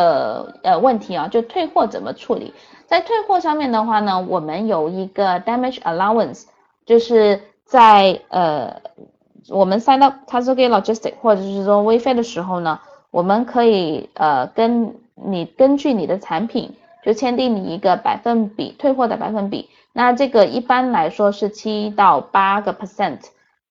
呃呃问题啊，就退货怎么处理？在退货上面的话呢，我们有一个 damage allowance，就是在呃我们 sign up c a s u g e Logistic 或者是说微飞的时候呢，我们可以呃跟你根据你的产品就签订你一个百分比退货的百分比，那这个一般来说是七到八个 percent，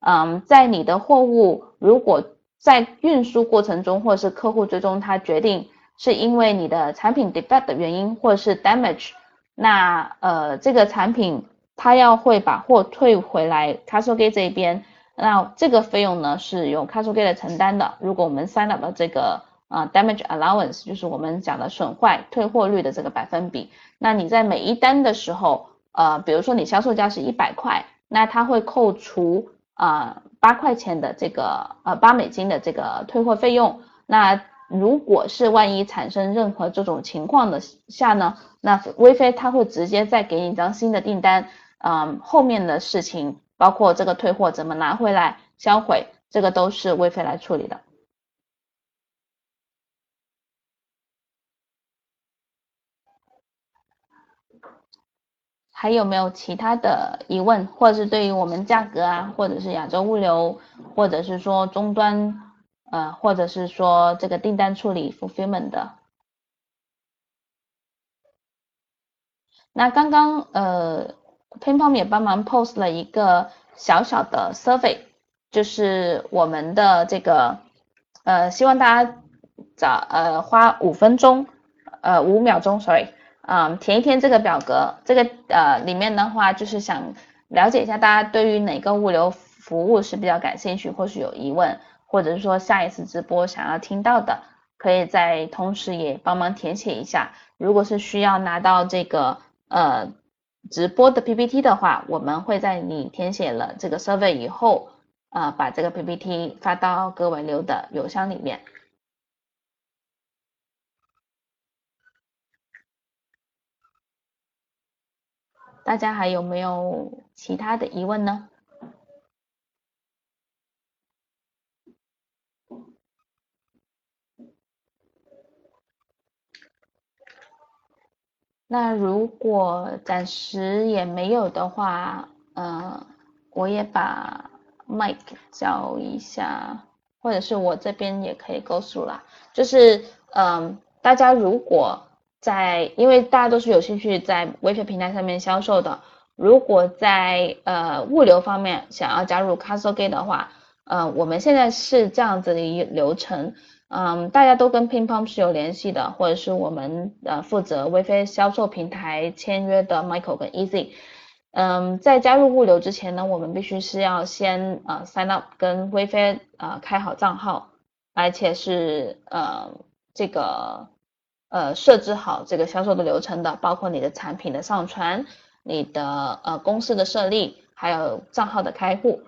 嗯，在你的货物如果在运输过程中或者是客户最终他决定。是因为你的产品 defect 的原因，或者是 damage，那呃这个产品他要会把货退回来 Castle Gate 这边，那这个费用呢是由 Castle Gate 承担的。如果我们 sign up 了这个呃 damage allowance，就是我们讲的损坏退货率的这个百分比，那你在每一单的时候，呃比如说你销售价是一百块，那他会扣除啊八块钱的这个呃八美金的这个退货费用，那。如果是万一产生任何这种情况的下呢，那微飞他会直接再给你一张新的订单，嗯，后面的事情包括这个退货怎么拿回来销毁，这个都是微飞来处理的。还有没有其他的疑问，或者是对于我们价格啊，或者是亚洲物流，或者是说终端？呃，或者是说这个订单处理 fulfillment 的，那刚刚呃 p i n p o m 也帮忙 post 了一个小小的 survey，就是我们的这个呃，希望大家找呃花五分钟呃五秒钟，sorry，啊填一填这个表格，这个呃里面的话就是想了解一下大家对于哪个物流服务是比较感兴趣或是有疑问。或者是说下一次直播想要听到的，可以在同时也帮忙填写一下。如果是需要拿到这个呃直播的 PPT 的话，我们会在你填写了这个 survey 以后，啊把这个 PPT 发到各位留的邮箱里面。大家还有没有其他的疑问呢？那如果暂时也没有的话，呃，我也把 Mike 教一下，或者是我这边也可以告诉啦。就是，嗯，大家如果在，因为大家都是有兴趣在微信平台上面销售的，如果在呃物流方面想要加入 CastleGate 的话，呃，我们现在是这样子的一流程。嗯，大家都跟 Pinpom 是有联系的，或者是我们呃负责微飞销售平台签约的 Michael 跟 Easy。嗯，在加入物流之前呢，我们必须是要先呃 sign up 跟微飞呃开好账号，而且是呃这个呃设置好这个销售的流程的，包括你的产品的上传、你的呃公司的设立，还有账号的开户。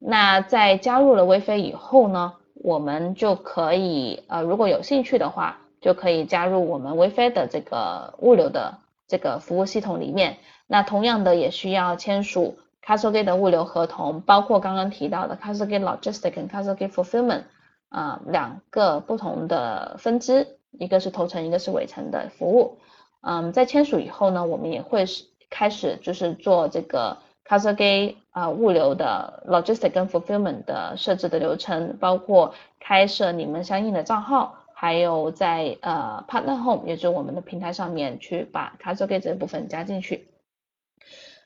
那在加入了微飞以后呢？我们就可以，呃，如果有兴趣的话，就可以加入我们 wfa 的这个物流的这个服务系统里面。那同样的也需要签署 CastleGate 的物流合同，包括刚刚提到的 CastleGate Logistics 跟 CastleGate Fulfillment 啊两个不同的分支，一个是头层，一个是尾层的服务。嗯，在签署以后呢，我们也会是开始就是做这个。C a s g a 啊，物流的 logistic 跟 fulfillment 的设置的流程，包括开设你们相应的账号，还有在呃 partner home，也就是我们的平台上面去把 c a s g a 这部分加进去。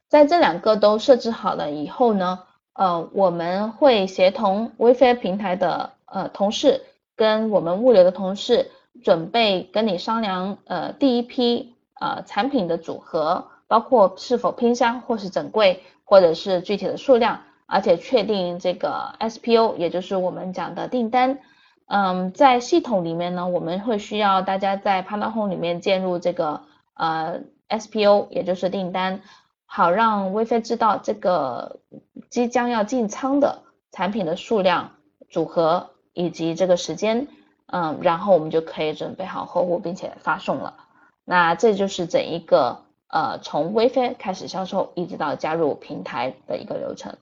在这两个都设置好了以后呢，呃，我们会协同微飞平台的呃同事跟我们物流的同事，准备跟你商量呃第一批呃产品的组合，包括是否拼箱或是整柜。或者是具体的数量，而且确定这个 SPO，也就是我们讲的订单。嗯，在系统里面呢，我们会需要大家在 Panda Home 里面建入这个呃 SPO，也就是订单，好让微飞知道这个即将要进仓的产品的数量、组合以及这个时间。嗯，然后我们就可以准备好货物，并且发送了。那这就是整一个。呃，从微飞开始销售，一直到加入平台的一个流程。